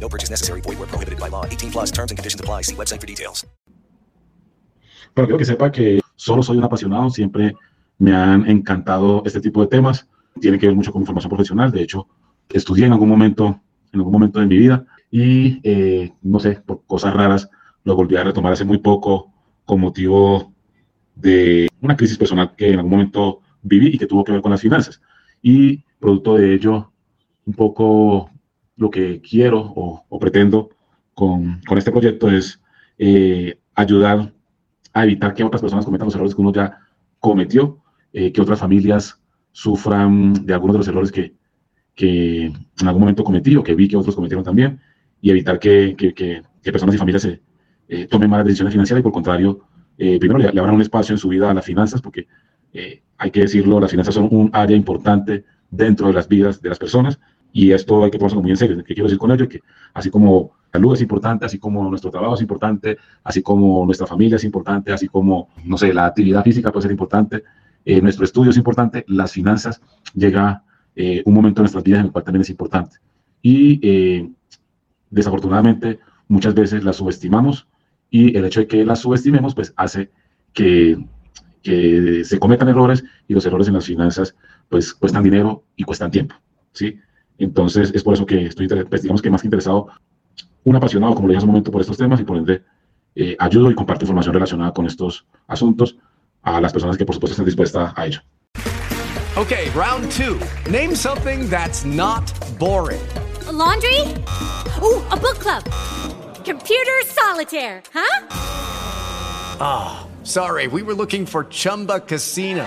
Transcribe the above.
No purchase necessary. Void where prohibited by law. 18 plus terms and conditions apply. See website for details. Pero quiero que sepa que solo soy un apasionado. Siempre me han encantado este tipo de temas. Tiene que ver mucho con mi formación profesional. De hecho, estudié en algún momento, en algún momento de mi vida y eh, no sé, por cosas raras, lo volví a retomar hace muy poco con motivo de una crisis personal que en algún momento viví y que tuvo que ver con las finanzas. Y producto de ello, un poco lo que quiero o, pretendo con, este proyecto es eh, ayudar a evitar que otras personas cometan los errores que uno ya cometió, eh, que otras familias sufran de algunos de los errores que, en algún momento cometí o que vi que otros cometieron también, y evitar que personas y familias se, eh, tomen malas decisiones financieras y por contrario, primero le, le, abran un espacio en su vida a las finanzas, porque hay que decirlo, las finanzas son un área importante dentro de las vidas de las personas y esto hay que tomarlo muy en serio. ¿Qué quiero decir con ello? Que así como salud es importante, así como nuestro trabajo es importante, así como nuestra familia es importante, así como, no sé, la actividad física puede ser importante, eh, nuestro estudio es importante, las finanzas llega eh, un momento en nuestras vidas en el cual también es importante. Y eh, desafortunadamente muchas veces las subestimamos y el hecho de que las subestimemos pues hace que, que se cometan errores y los errores en las finanzas pues cuestan dinero y cuestan tiempo, ¿sí? Entonces, es por eso que estoy, pues, digamos que más que interesado, un apasionado, como le dije hace un momento, por estos temas y por ende eh, ayudo y comparto información relacionada con estos asuntos a las personas que, por supuesto, estén dispuestas a ello. Okay, round two. Name something that's not boring. A laundry? Ooh, a book club. Computer solitaire, huh? Ah, oh, sorry, we were looking for Chumba Casino.